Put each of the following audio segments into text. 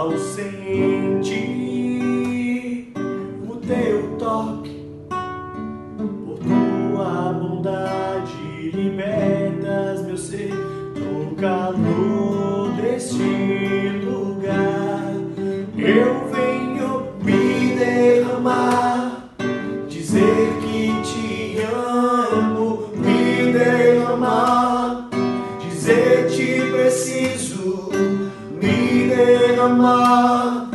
ausente. Brahma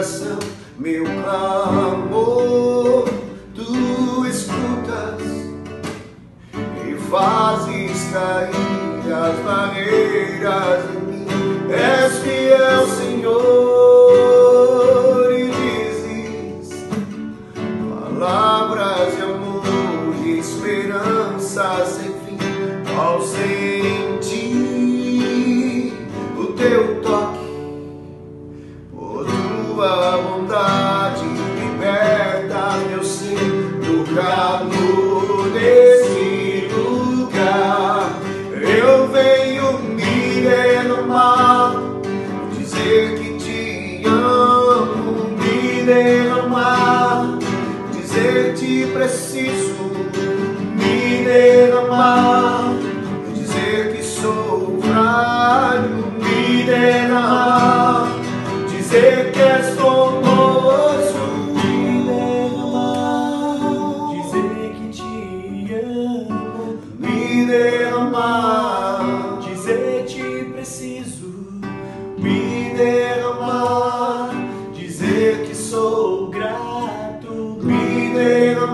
coração, meu calmo. preciso.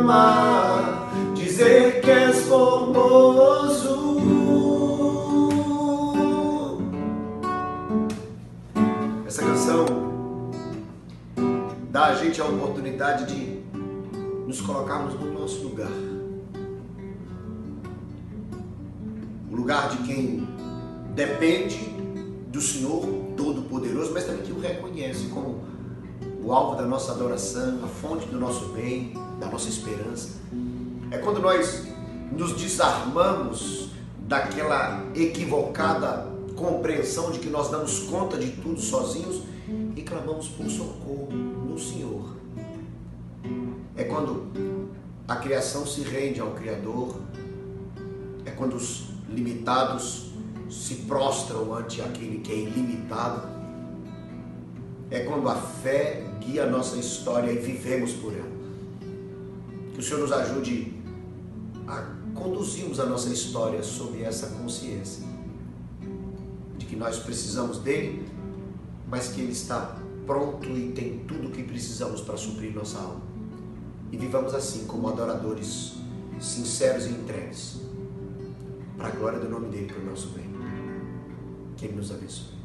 amar, dizer que és formoso. Essa canção dá a gente a oportunidade de nos colocarmos no nosso lugar. O lugar de quem depende do Senhor Todo-Poderoso, mas também que o reconhece como equivocada compreensão de que nós damos conta de tudo sozinhos e clamamos por socorro no Senhor. É quando a criação se rende ao Criador, é quando os limitados se prostram ante aquele que é ilimitado, é quando a fé guia a nossa história e vivemos por ela. Que o Senhor nos ajude a conduzirmos a nossa história sob essa consciência de que nós precisamos dele, mas que ele está pronto e tem tudo o que precisamos para suprir nossa alma. E vivamos assim como adoradores sinceros e entregues, para a glória do nome dele, para o nosso bem. Que ele nos abençoe.